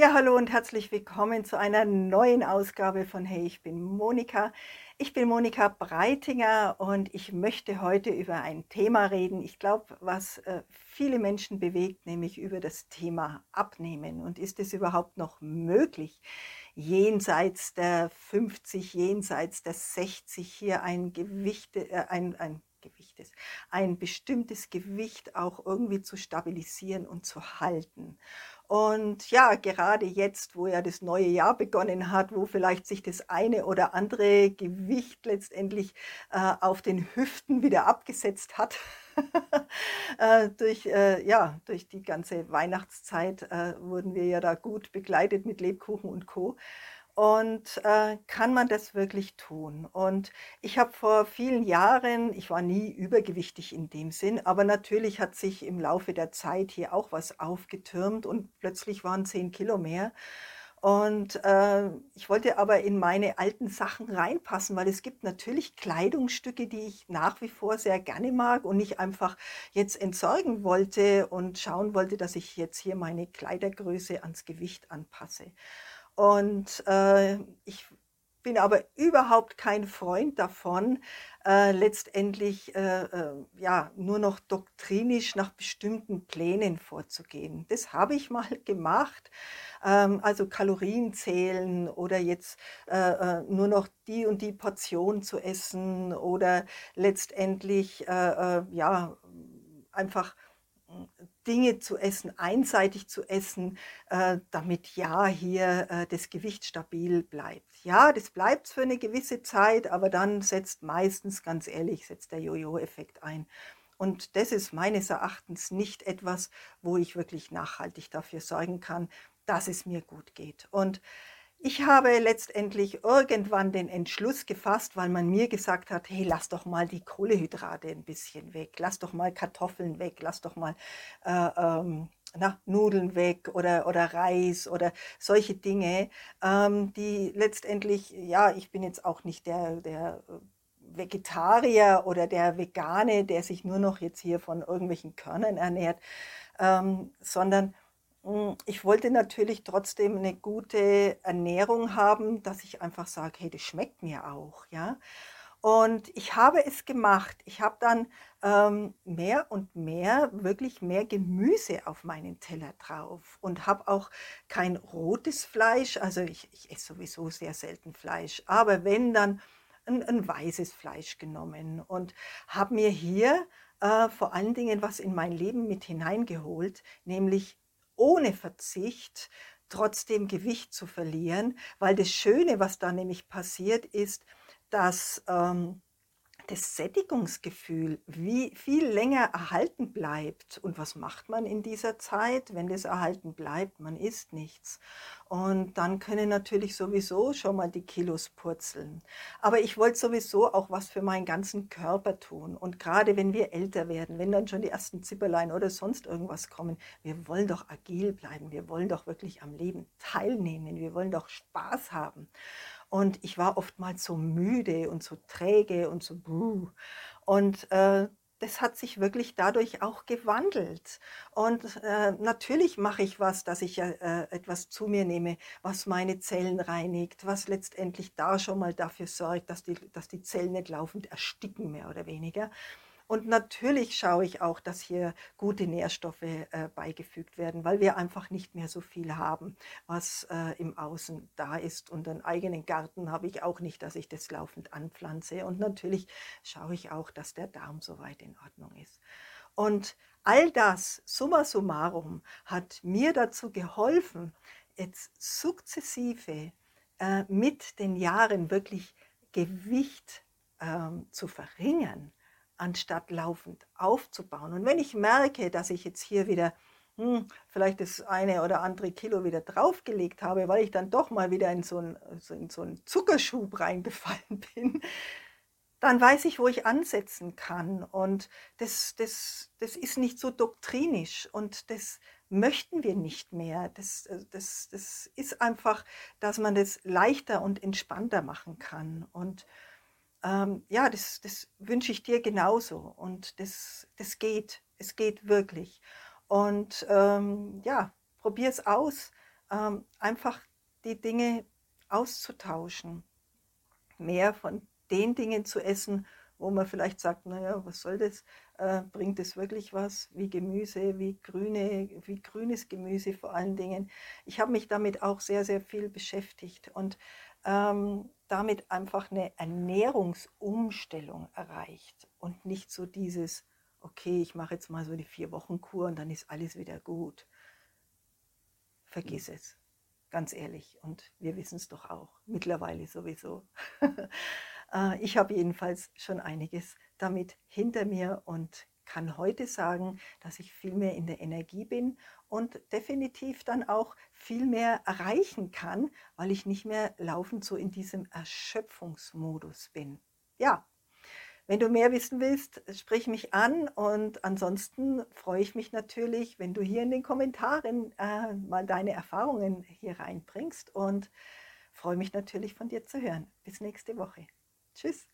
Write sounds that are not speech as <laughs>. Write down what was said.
Ja, hallo und herzlich willkommen zu einer neuen Ausgabe von Hey, ich bin Monika. Ich bin Monika Breitinger und ich möchte heute über ein Thema reden, ich glaube, was äh, viele Menschen bewegt, nämlich über das Thema Abnehmen. Und ist es überhaupt noch möglich, jenseits der 50, jenseits der 60 hier ein Gewicht, äh, ein, ein Gewichtes, ein bestimmtes Gewicht auch irgendwie zu stabilisieren und zu halten. Und ja, gerade jetzt, wo ja das neue Jahr begonnen hat, wo vielleicht sich das eine oder andere Gewicht letztendlich äh, auf den Hüften wieder abgesetzt hat, <laughs> äh, durch, äh, ja, durch die ganze Weihnachtszeit äh, wurden wir ja da gut begleitet mit Lebkuchen und Co. Und äh, kann man das wirklich tun? Und ich habe vor vielen Jahren, ich war nie übergewichtig in dem Sinn, aber natürlich hat sich im Laufe der Zeit hier auch was aufgetürmt und plötzlich waren zehn Kilo mehr. Und äh, ich wollte aber in meine alten Sachen reinpassen, weil es gibt natürlich Kleidungsstücke, die ich nach wie vor sehr gerne mag und nicht einfach jetzt entsorgen wollte und schauen wollte, dass ich jetzt hier meine Kleidergröße ans Gewicht anpasse. Und äh, ich bin aber überhaupt kein Freund davon, äh, letztendlich äh, äh, ja nur noch doktrinisch nach bestimmten Plänen vorzugehen. Das habe ich mal <laughs> gemacht, ähm, also Kalorien zählen oder jetzt äh, äh, nur noch die und die Portion zu essen oder letztendlich äh, ja einfach Dinge zu essen, einseitig zu essen, äh, damit ja hier äh, das Gewicht stabil bleibt. Ja, das bleibt für eine gewisse Zeit, aber dann setzt meistens, ganz ehrlich, setzt der Jojo-Effekt ein. Und das ist meines Erachtens nicht etwas, wo ich wirklich nachhaltig dafür sorgen kann, dass es mir gut geht. Und ich habe letztendlich irgendwann den Entschluss gefasst, weil man mir gesagt hat, hey, lass doch mal die Kohlehydrate ein bisschen weg, lass doch mal Kartoffeln weg, lass doch mal äh, ähm, na, Nudeln weg oder, oder Reis oder solche Dinge, ähm, die letztendlich, ja, ich bin jetzt auch nicht der, der Vegetarier oder der Vegane, der sich nur noch jetzt hier von irgendwelchen Körnern ernährt, ähm, sondern ich wollte natürlich trotzdem eine gute Ernährung haben, dass ich einfach sage: „Hey, das schmeckt mir auch“, ja? Und ich habe es gemacht. Ich habe dann, ähm, mehr und mehr wirklich mehr Gemüse auf meinen Teller drauf und habe auch kein rotes Fleisch also, ich ich esse sowieso sehr selten Fleisch, aber wenn, dann ein 'n weißes Fleisch genommen und habe mir hier, äh, vor allen Dingen was in mein Leben mit hineingeholt, nämlich ohne Verzicht trotzdem Gewicht zu verlieren, weil das Schöne, was da nämlich passiert, ist, dass ähm, das Sättigungsgefühl wie viel länger erhalten bleibt. Und was macht man in dieser Zeit, wenn das erhalten bleibt? Man isst nichts. Und dann können natürlich sowieso schon mal die Kilos purzeln. Aber ich wollte sowieso auch was für meinen ganzen Körper tun. Und gerade wenn wir älter werden, wenn dann schon die ersten Zipperlein oder sonst irgendwas kommen, wir wollen doch agil bleiben. Wir wollen doch wirklich am Leben teilnehmen. Wir wollen doch Spaß haben. Und ich war oftmals so müde und so träge und so buh. Und äh, das hat sich wirklich dadurch auch gewandelt. Und äh, natürlich mache ich was, dass ich äh, etwas zu mir nehme, was meine Zellen reinigt, was letztendlich da schon mal dafür sorgt, dass die, dass die Zellen nicht laufend ersticken, mehr oder weniger. Und natürlich schaue ich auch, dass hier gute Nährstoffe äh, beigefügt werden, weil wir einfach nicht mehr so viel haben, was äh, im Außen da ist. Und einen eigenen Garten habe ich auch nicht, dass ich das laufend anpflanze. Und natürlich schaue ich auch, dass der Darm soweit in Ordnung ist. Und all das, summa summarum, hat mir dazu geholfen, jetzt sukzessive äh, mit den Jahren wirklich Gewicht ähm, zu verringern anstatt laufend aufzubauen. Und wenn ich merke, dass ich jetzt hier wieder hm, vielleicht das eine oder andere Kilo wieder draufgelegt habe, weil ich dann doch mal wieder in so einen, in so einen Zuckerschub reingefallen <laughs> bin, dann weiß ich, wo ich ansetzen kann. Und das, das, das ist nicht so doktrinisch und das möchten wir nicht mehr. Das, das, das ist einfach, dass man das leichter und entspannter machen kann. Und ähm, ja, das, das wünsche ich dir genauso. Und das, das geht. Es geht wirklich. Und ähm, ja, probier es aus. ähm, einfach die Dinge auszutauschen. Mehr von den Dingen zu essen, wo man vielleicht sagt, naja, was soll das? Äh, bringt es wirklich was? Wie Gemüse, wie, grüne, wie grünes Gemüse vor allen Dingen. Ich habe mich damit auch sehr, sehr viel beschäftigt und ähm, damit einfach eine Ernährungsumstellung erreicht und nicht so dieses, okay, ich mache jetzt mal so die vier Wochen Kur und dann ist alles wieder gut. Vergiss es, ganz ehrlich. Und wir wissen es doch auch, mittlerweile sowieso. <laughs> Äh, ich habe jedenfalls schon einiges damit hinter mir und kann heute sagen, dass ich viel mehr in der Energie bin und definitiv dann auch viel mehr erreichen kann, weil ich nicht mehr laufend so in diesem Erschöpfungsmodus bin. Ja, wenn du mehr wissen willst, sprich mich an und ansonsten freue ich mich natürlich, wenn du hier in den Kommentaren äh, mal deine Erfahrungen hier reinbringst und freue mich natürlich von dir zu hören. Bis nächste Woche. Tschüss.